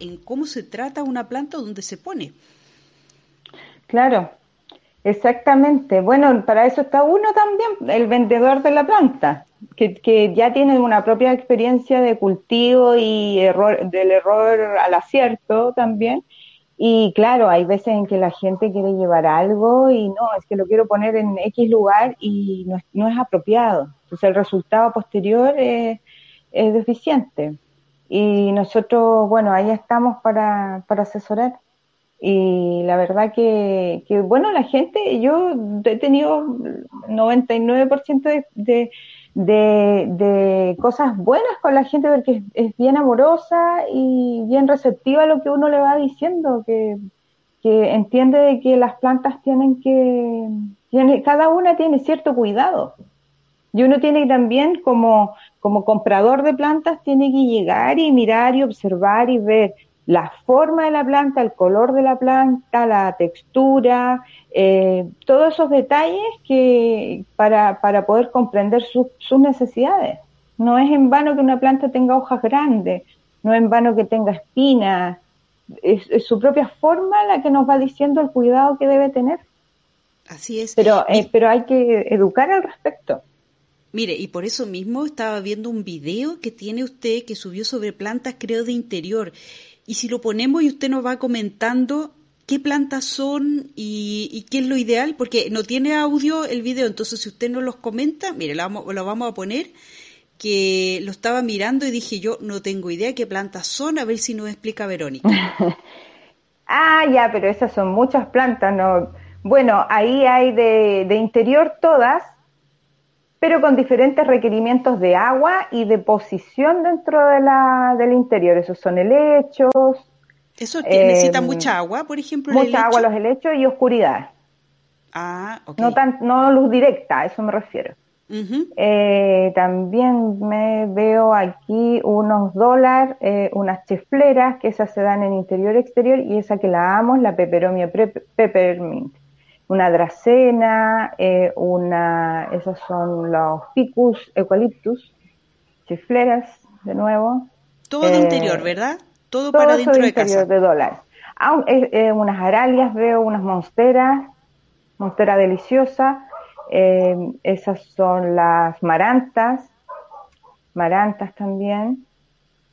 En cómo se trata una planta donde se pone. Claro, exactamente. Bueno, para eso está uno también, el vendedor de la planta, que, que ya tiene una propia experiencia de cultivo y error, del error al acierto también. Y claro, hay veces en que la gente quiere llevar algo y no, es que lo quiero poner en X lugar y no es, no es apropiado. Entonces el resultado posterior es, es deficiente. Y nosotros, bueno, ahí estamos para, para asesorar. Y la verdad que, que, bueno, la gente, yo he tenido 99% de, de, de, de, cosas buenas con la gente porque es, es, bien amorosa y bien receptiva a lo que uno le va diciendo, que, que entiende de que las plantas tienen que, tiene, cada una tiene cierto cuidado. Y uno tiene también como, como comprador de plantas, tiene que llegar y mirar y observar y ver la forma de la planta, el color de la planta, la textura, eh, todos esos detalles que para, para poder comprender su, sus necesidades. No es en vano que una planta tenga hojas grandes, no es en vano que tenga espinas, es, es su propia forma la que nos va diciendo el cuidado que debe tener. Así es. Pero, eh, pero hay que educar al respecto. Mire, y por eso mismo estaba viendo un video que tiene usted que subió sobre plantas, creo, de interior. Y si lo ponemos y usted nos va comentando qué plantas son y, qué es lo ideal, porque no tiene audio el video, entonces si usted no los comenta, mire, lo vamos, lo vamos a poner, que lo estaba mirando y dije yo, no tengo idea qué plantas son, a ver si nos explica Verónica. ah, ya, pero esas son muchas plantas, ¿no? Bueno, ahí hay de, de interior todas, pero con diferentes requerimientos de agua y de posición dentro de la, del interior. Esos son helechos. ¿Eso eh, necesita mucha agua, por ejemplo? Mucha agua los helechos y oscuridad. Ah, ok. No, tan, no luz directa, a eso me refiero. Uh -huh. eh, también me veo aquí unos dólares, eh, unas chifleras, que esas se dan en interior y exterior, y esa que la amo es la peperomia peppermint una dracena, eh, una, esos son los ficus eucaliptus, chifleras, de nuevo. Todo de eh, interior, ¿verdad? Todo, todo para dentro de, de casa. de dólares. Ah, eh, unas aralias, veo unas monsteras, monstera deliciosa, esas son las marantas, marantas también.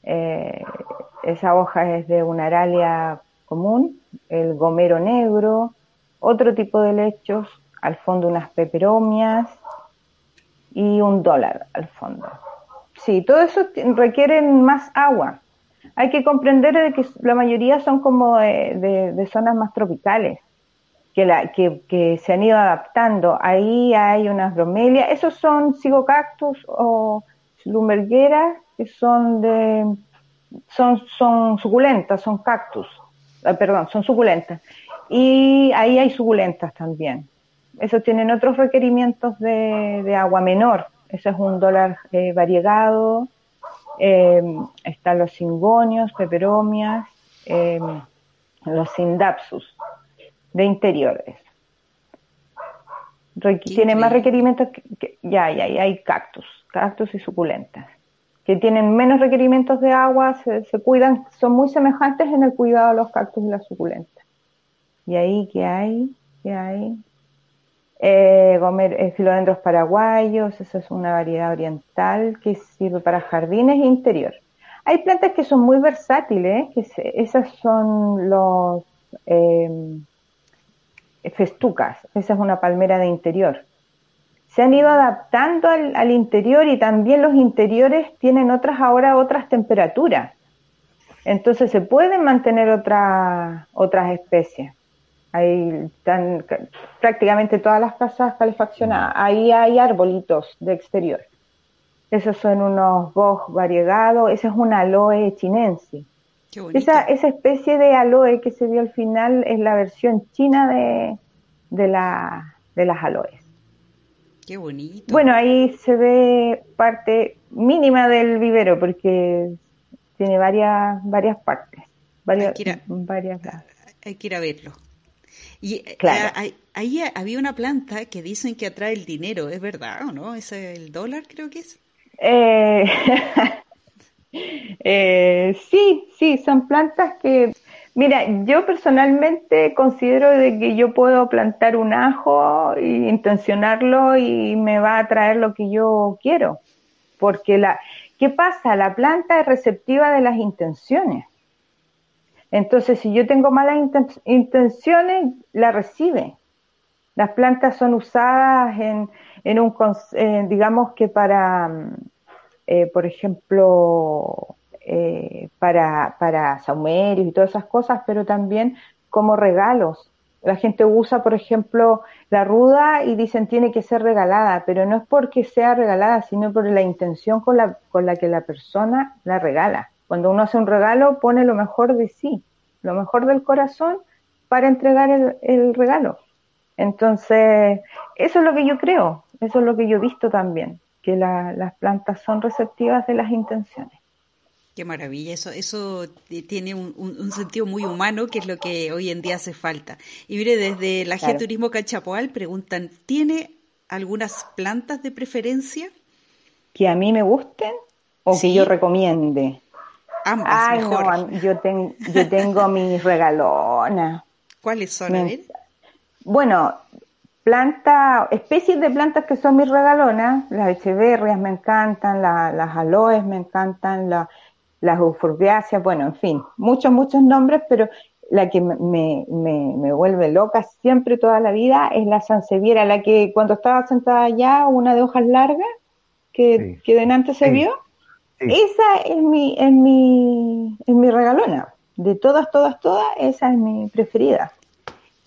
esa hoja es de una aralia común, el gomero negro, otro tipo de lechos, al fondo unas peperomias y un dólar al fondo. Sí, todo eso requiere más agua. Hay que comprender de que la mayoría son como de, de, zonas más tropicales, que, la, que, que, se han ido adaptando. Ahí hay unas bromelias, esos son cigocactus o lumbergueras, que son de, son, son suculentas, son cactus, eh, perdón, son suculentas y ahí hay suculentas también. Esos tienen otros requerimientos de, de agua menor. Ese es un dólar eh, variegado. Eh, están los cingonios, peperomias, eh, los sindapsus de interiores. Requ tienen más requerimientos que, que ya, ya, ya hay cactus, cactus y suculentas, que tienen menos requerimientos de agua, se, se cuidan, son muy semejantes en el cuidado de los cactus y las suculentas. Y ahí, ¿qué hay? ¿Qué hay? Eh, eh, filodendros paraguayos, esa es una variedad oriental que sirve para jardines e interior. Hay plantas que son muy versátiles, esas son los eh, festucas, esa es una palmera de interior. Se han ido adaptando al, interior y también los interiores tienen otras ahora otras temperaturas. Entonces se pueden mantener otra, otras especies. Ahí están prácticamente todas las casas calefaccionadas. Ahí hay arbolitos de exterior. Esos son unos boj variegados. Ese es un aloe chinense. Esa, esa especie de aloe que se vio al final es la versión china de, de, la, de las aloes. Qué bonito. Bueno, ahí se ve parte mínima del vivero porque tiene varias varias partes. Varias, hay, que ir a, varias... hay que ir a verlo. Y eh, ahí había una planta que dicen que atrae el dinero, ¿es verdad o no? ¿Es el dólar creo que es? Eh, eh, sí, sí, son plantas que Mira, yo personalmente considero de que yo puedo plantar un ajo e intencionarlo y me va a traer lo que yo quiero. Porque la, ¿qué pasa? La planta es receptiva de las intenciones. Entonces, si yo tengo malas intenciones, la recibe. Las plantas son usadas en, un, digamos que para, eh, por ejemplo, eh, para, para saumerios y todas esas cosas, pero también como regalos. La gente usa, por ejemplo, la ruda y dicen tiene que ser regalada, pero no es porque sea regalada, sino por la intención con la, con la que la persona la regala. Cuando uno hace un regalo, pone lo mejor de sí, lo mejor del corazón para entregar el, el regalo. Entonces, eso es lo que yo creo, eso es lo que yo he visto también, que las plantas son receptivas de las intenciones. Qué maravilla, eso, eso tiene un, sentido muy humano, que es lo que hoy en día hace falta. Y mire, desde la claro. Turismo Cachapoal preguntan, ¿tiene algunas plantas de preferencia? ¿Que a mí me gusten o que yo recomiende? Ambas, Ay, mejor. No, yo, tengo yo tengo mis regalonas. ¿Cuáles son? a ver. Bueno, plantas, especies de plantas que son mis regalonas, las echeverrias me encantan, las aloes me encantan, la, las euforbiáceas, bueno, en fin, muchos, muchos nombres, pero la que me, me, me, vuelve loca siempre toda la vida es la sanseviera, la que cuando estaba sentada allá, una de hojas largas, que, que delante se vio, esa es mi, es mi, es mi regalona. De todas, todas, todas, esa es mi preferida.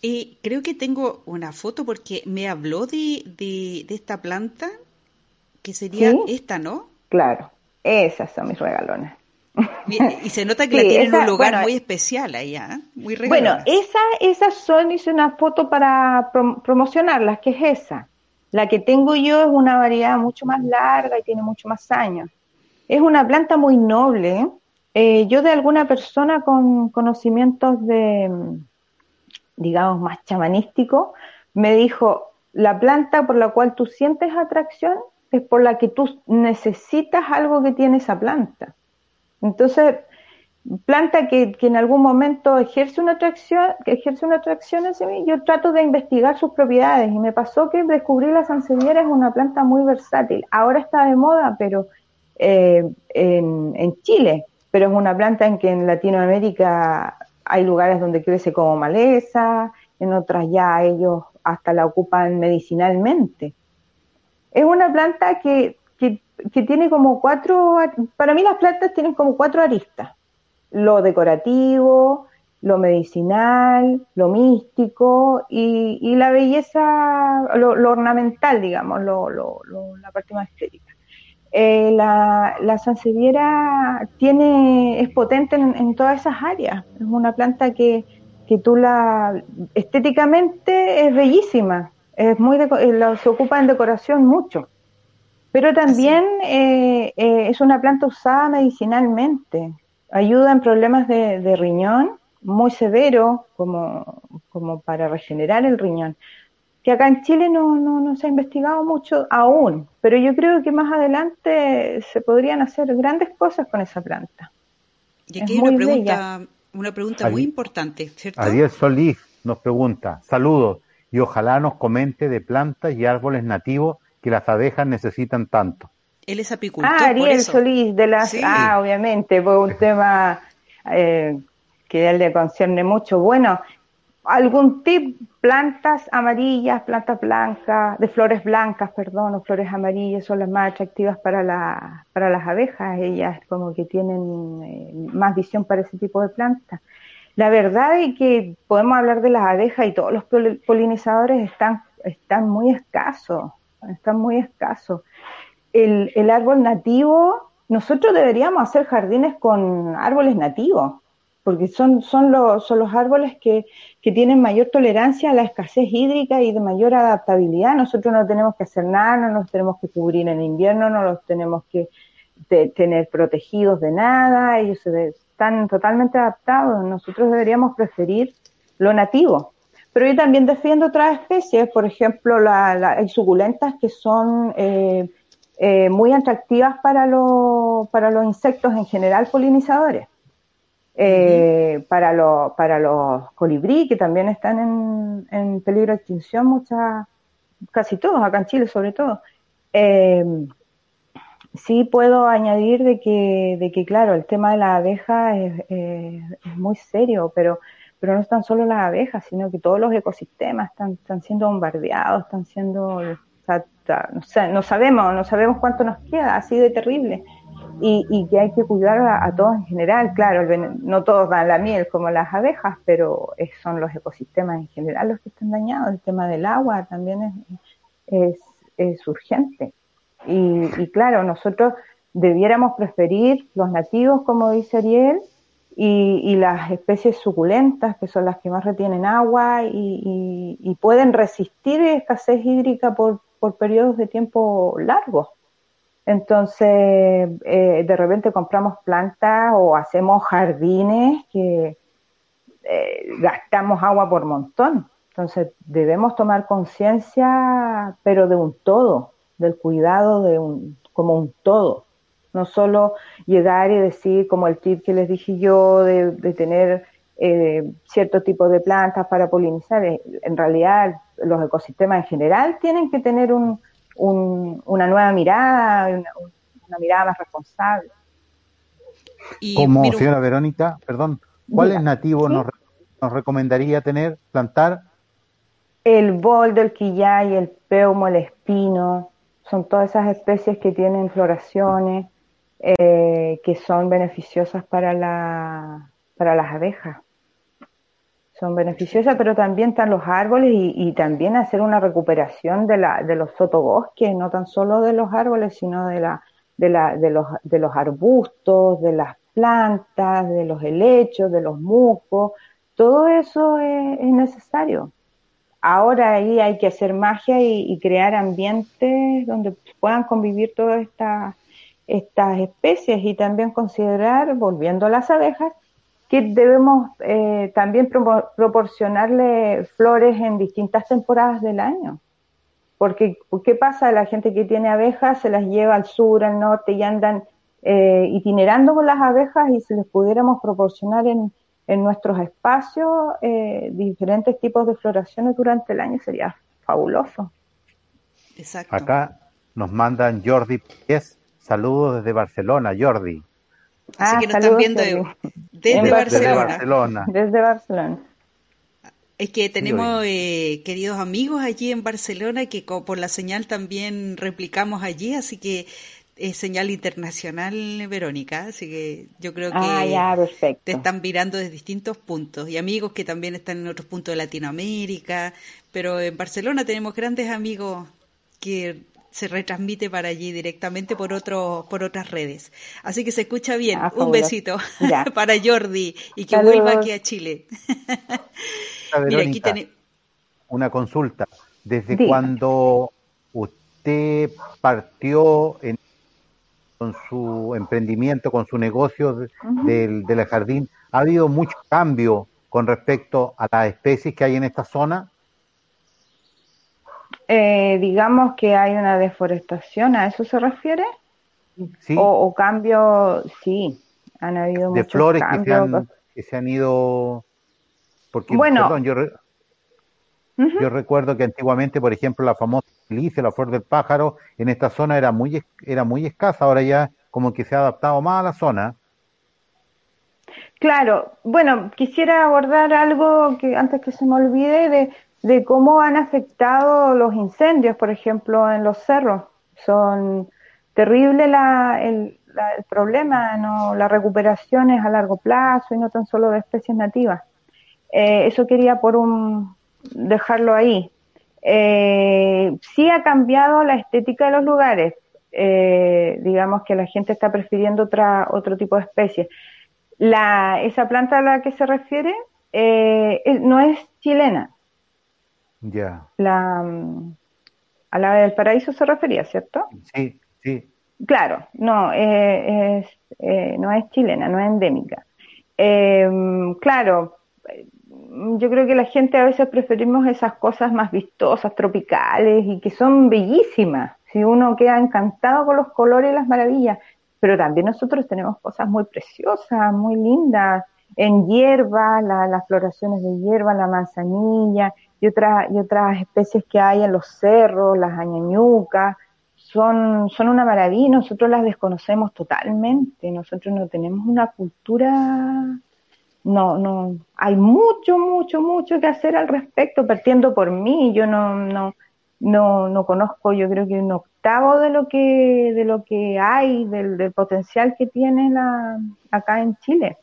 Y creo que tengo una foto porque me habló de, de, de esta planta, que sería esta, ¿no? Claro, esas son mis regalonas. Y se nota que la tiene en un lugar muy especial allá, ¿eh? muy Bueno, esa, esas son, hice una foto para promocionarlas, que es esa. La que tengo yo es una variedad mucho más larga y tiene mucho más años. Es una planta muy noble. Eh, yo de alguna persona con conocimientos de, digamos, más chamanístico, me dijo, la planta por la cual tú sientes atracción es por la que tú necesitas algo que tiene esa planta. Entonces, planta que, que, en algún momento ejerce una atracción, que ejerce una atracción mí, yo trato de investigar sus propiedades y me pasó que descubrí la sanseviera es una planta muy versátil. Ahora está de moda, pero eh, en, Chile, pero es una planta en que en Latinoamérica hay lugares donde crece como maleza, en otras ya ellos hasta la ocupan medicinalmente. Es una planta que que tiene como cuatro, para mí las plantas tienen como cuatro aristas, lo decorativo, lo medicinal, lo místico y, y la belleza, lo, lo ornamental, digamos, lo, lo, la parte más estética. Eh, la, la sanseviera tiene, es potente en, en, todas esas áreas. Es una planta que, que tú la, estéticamente es bellísima. Es muy, se ocupa en decoración mucho. Pero también eh, eh, es una planta usada medicinalmente. Ayuda en problemas de, riñón muy severo, como, como para regenerar el riñón. Que acá en Chile no, no, no se ha investigado mucho aún, pero yo creo que más adelante se podrían hacer grandes cosas con esa planta. Y aquí hay una pregunta, una pregunta muy importante, ¿cierto? Ariel Solís nos pregunta, saludos, y ojalá nos comente de plantas y árboles nativos que las abejas necesitan tanto. Él es apicultor. Ah, Ariel Solís, de las. Ah, obviamente, fue un tema eh, que a él le concierne mucho. Bueno, algún tip, plantas amarillas, plantas blancas, de flores blancas, perdón, o flores amarillas son las más atractivas para, para las abejas. Ellas como que tienen eh, más visión para ese tipo de plantas. La verdad es que podemos hablar de las abejas y todos los polinizadores están, están muy escasos están muy escasos. El, árbol nativo, nosotros deberíamos hacer jardines con árboles nativos, porque son, son, los, son los árboles que, que tienen mayor tolerancia a la escasez hídrica y de mayor adaptabilidad. Nosotros no tenemos que hacer nada, no nos tenemos que cubrir en invierno, no los tenemos que tener protegidos de nada, ellos están totalmente adaptados. Nosotros deberíamos preferir lo nativo. Pero yo también defiendo otras especies, por ejemplo, la, hay suculentas que son eh, eh, muy atractivas para, para los insectos en general polinizadores. Eh, para, los para los colibrí, que también están en, peligro de extinción, muchas, casi todos, acá en Chile sobre todo. Eh, sí puedo añadir de que, de que, claro, el tema de la abeja es, es muy serio, pero, pero no están solo las abejas, sino que todos los ecosistemas están, están siendo bombardeados, están siendo no, no, sabemos, no sabemos cuánto nos queda, así de terrible. Y, y que hay que cuidar a, todos en general, claro, no todos dan la miel como las abejas, pero son los ecosistemas en general los que están dañados. El tema del agua también es, es, es urgente. Y, y, claro, nosotros debiéramos preferir los nativos, como dice Ariel, y, las especies suculentas, que son las que más retienen agua y, y pueden resistir escasez hídrica por, por periodos de tiempo largos. Entonces, eh, de repente compramos plantas o hacemos jardines que eh, gastamos agua por montón. Entonces, debemos tomar conciencia, pero de un todo, del cuidado de un, como un todo. No solo llegar y decir, como el tip que les dije yo, de, de tener eh, cierto tipo de plantas para polinizar. En realidad, los ecosistemas en general tienen que tener un, una nueva mirada, una, mirada más responsable. Como señora Verónica, perdón, ¿cuáles nativos nos, nos, recomendaría tener, plantar? El boldo, el quillay, el peumo, el espino, son todas esas especies que tienen floraciones eh, que son beneficiosas para, la, para las abejas son beneficiosas, pero también están los árboles y, también hacer una recuperación de, la, de los sotobosques, no tan solo de los árboles, sino de, la, de, la, de, los, de los arbustos, de las plantas, de los helechos, de los musgos, todo eso es, necesario. Ahora ahí hay que hacer magia y, y crear ambientes donde puedan convivir todas estas estas especies y también considerar, volviendo a las abejas, que debemos eh, también proporcionarle flores en distintas temporadas del año. Porque, ¿qué pasa? La gente que tiene abejas se las lleva al sur, al norte y andan eh, itinerando con las abejas y si les pudiéramos proporcionar en, en nuestros espacios eh, diferentes tipos de floraciones durante el año sería fabuloso. Exacto. Acá nos mandan Jordi Pies, saludos desde Barcelona, Jordi. Así ah, que nos están viendo desde, Barcelona. Desde Barcelona. Es que tenemos eh, queridos amigos allí en Barcelona que por la señal también replicamos allí, así que es señal internacional, Verónica, así que yo creo que ah, te están mirando desde distintos puntos y amigos que también están en otros puntos de Latinoamérica, pero en Barcelona tenemos grandes amigos que se retransmite para allí directamente por otro, por otras redes. Así que se escucha bien. Ah, Un besito para Jordi y que vuelva aquí a Chile. Mira, aquí tenemos una consulta. ¿Desde cuando usted partió en, con su emprendimiento, con su negocio del, del jardín, ha habido mucho cambio con respecto a las especies que hay en esta zona? Eh, digamos que hay una deforestación, ¿a eso se refiere? Sí. O, cambio, sí, han habido de muchos flores cambios. Que, se han, ido, porque, bueno, perdón, yo, yo recuerdo que antiguamente, por ejemplo, la famosa lice, la flor del pájaro, en esta zona era muy, era muy escasa, ahora ya como que se ha adaptado más a la zona. Claro, bueno, quisiera abordar algo que antes que se me olvide de de cómo han afectado los incendios, por ejemplo, en los cerros. Son terrible la, el, problema, no, la recuperación es a largo plazo y no tan solo de especies nativas. Eh, eso quería por un dejarlo ahí. Eh, sí ha cambiado la estética de los lugares. Eh, digamos que la gente está prefiriendo otra, otro tipo de especies. La, esa planta a la que se refiere eh, no es chilena. Ya. La, mm, a la del paraíso se refería, ¿cierto? Sí, sí. Claro, no, eh, es, eh, no es chilena, no es endémica. Em, claro, yo creo que la gente a veces preferimos esas cosas más vistosas, tropicales y que son bellísimas. Si uno queda encantado con los colores y las maravillas, pero también nosotros tenemos cosas muy preciosas, muy lindas, en hierba, las floraciones de hierba, la manzanilla y, otras y otras especies que hay en los cerros, las añañucas, son, son una maravilla, nosotros las desconocemos totalmente, nosotros no tenemos una cultura no, no, hay mucho, mucho, mucho que hacer al respecto, partiendo por mí, yo no, no, no, no conozco, yo creo que un octavo de lo que, de lo que hay, del, potencial que tiene la, acá en Chile,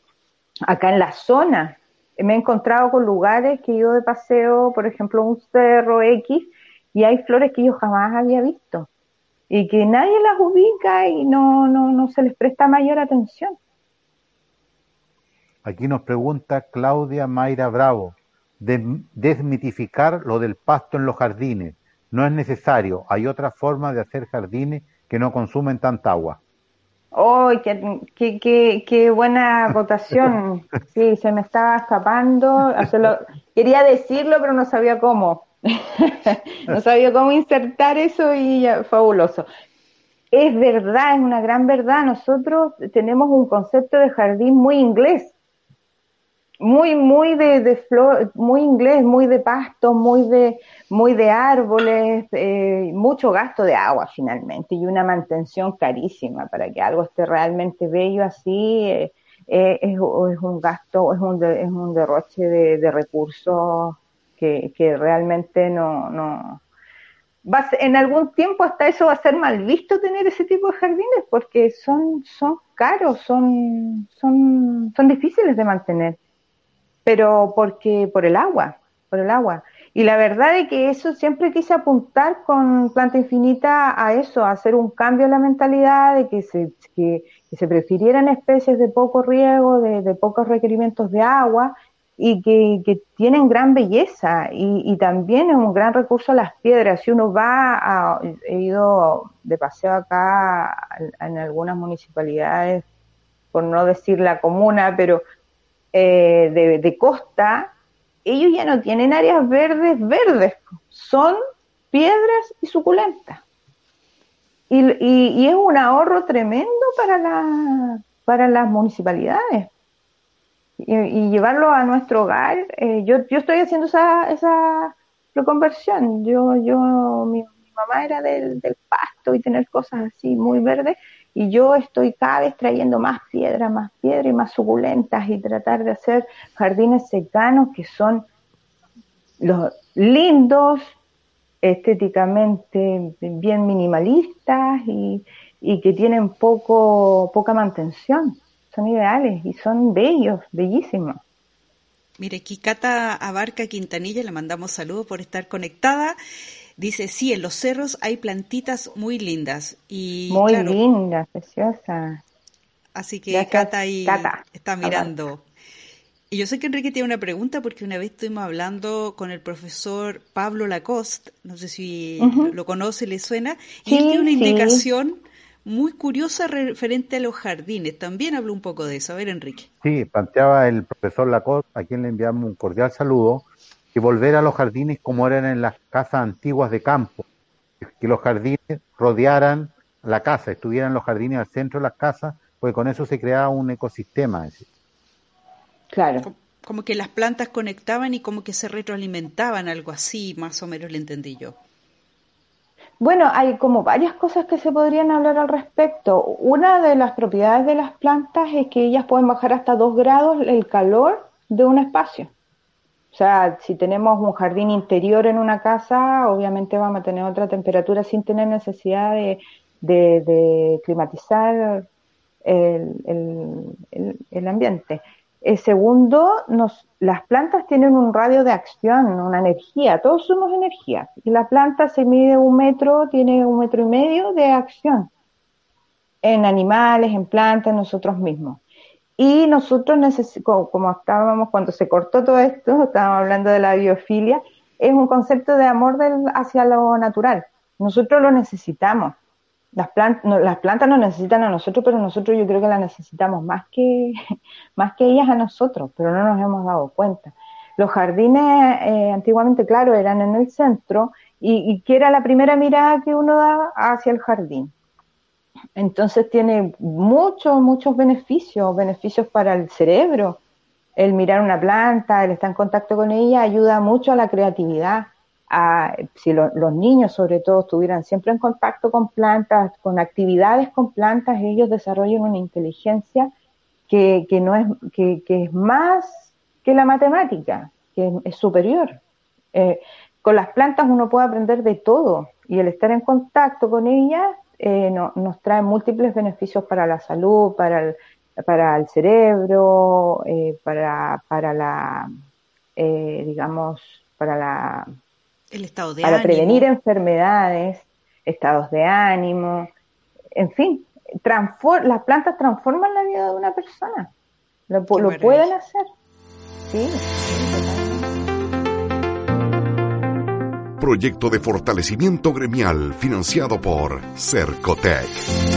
acá en la zona. Me he encontrado con lugares que yo de paseo, por ejemplo, un cerro X, y hay flores que yo jamás había visto y que nadie las ubica y no, no, no se les presta mayor atención. Aquí nos pregunta Claudia Mayra Bravo, de, desmitificar lo del pasto en los jardines. No es necesario, hay otra forma de hacer jardines que no consumen tanta agua. ¡Oh, qué, qué, qué, buena votación! Sí, se me estaba escapando. quería decirlo, pero no sabía cómo. no sabía cómo insertar eso y ya, fabuloso. Es verdad, es una gran verdad. Nosotros tenemos un concepto de jardín muy inglés muy, muy de, de flor, muy inglés, muy de pasto, muy de, muy de árboles, eh, mucho gasto de agua finalmente y una mantención carísima para que algo esté realmente bello así. Eh, eh, es, un gasto, es un, es un derroche de, recursos que, que, realmente no, no en algún tiempo hasta eso va a ser mal visto tener ese tipo de jardines porque son, son caros, son, son, son difíciles de mantener pero porque por el agua, por el agua. Y la verdad es que eso siempre quise apuntar con Planta Infinita a eso, a hacer un cambio en la mentalidad de que se, que, se prefirieran especies de poco riego, de, pocos requerimientos de agua y que, tienen gran belleza y, también es un gran recurso las piedras. Si uno va, a, he ido de paseo acá en algunas municipalidades, por no decir la comuna, pero eh, de, costa, ellos ya no tienen áreas verdes verdes, son piedras y suculentas. Y, es un ahorro tremendo para, la, para las municipalidades. Y, llevarlo a nuestro hogar, eh, yo, yo estoy haciendo esa, esa reconversión. Yo, yo, mi, mamá era del, del, pasto y tener cosas así muy verdes y yo estoy cada vez trayendo más piedra, más piedra y más suculentas y tratar de hacer jardines cercanos que son los lindos, estéticamente bien minimalistas y, que tienen poco, poca mantención. Son ideales y son bellos, bellísimos. Mire, Cata Abarca Quintanilla, le mandamos saludos por estar conectada. Dice, sí, en los cerros hay plantitas muy lindas. Y, muy lindas, preciosas. Así que Cata ahí está mirando. Y yo sé que Enrique tiene una pregunta porque una vez estuvimos hablando con el profesor Pablo Lacoste, no sé si lo conoce, le suena, y él tiene una indicación muy curiosa referente a los jardines. También habló un poco de eso. A ver, Enrique. Sí, planteaba el profesor Lacoste, a quien le enviamos un cordial saludo, que volver a los jardines como eran en las casas antiguas de campo, que los jardines rodearan la casa, estuvieran los jardines al centro de las casas, pues con eso se creaba un ecosistema. Claro. Como que las plantas conectaban y como que se retroalimentaban, algo así, más o menos le entendí yo. Bueno, hay como varias cosas que se podrían hablar al respecto. Una de las propiedades de las plantas es que ellas pueden bajar hasta 2 grados el calor de un espacio. O sea, si tenemos un jardín interior en una casa, obviamente vamos a tener otra temperatura sin tener necesidad de, climatizar el, ambiente. El segundo, las plantas tienen un radio de acción, una energía, todos somos energía. Y la planta se mide un metro, tiene un metro y medio de acción en animales, en plantas, en nosotros mismos. Y nosotros, como estábamos cuando se cortó todo esto, estábamos hablando de la biofilia, es un concepto de amor del, hacia lo natural. Nosotros lo necesitamos. Las, plantas las plantas nos necesitan a nosotros, pero nosotros yo creo que las necesitamos más que, más que ellas a nosotros, pero no nos hemos dado cuenta. Los jardines eh, antiguamente, claro, eran en el centro y, y que era la primera mirada que uno da hacia el jardín. Entonces tiene muchos, muchos beneficios, beneficios para el cerebro. El mirar una planta, el estar en contacto con ella, ayuda mucho a la creatividad. A, si los niños, sobre todo, estuvieran siempre en contacto con plantas, con actividades con plantas, ellos desarrollan una inteligencia que, que no es, que, que, es más que la matemática, que es, superior. Eh, con las plantas uno puede aprender de todo y el estar en contacto con ellas eh, nos trae múltiples beneficios para la salud, para el, para el cerebro, eh, para, para la, eh, digamos, para la... El estado de para prevenir enfermedades, estados de ánimo, en fin, las plantas transforman la vida de una persona. Lo, lo pueden hacer. Sí proyecto de fortalecimiento gremial financiado por Cercotec.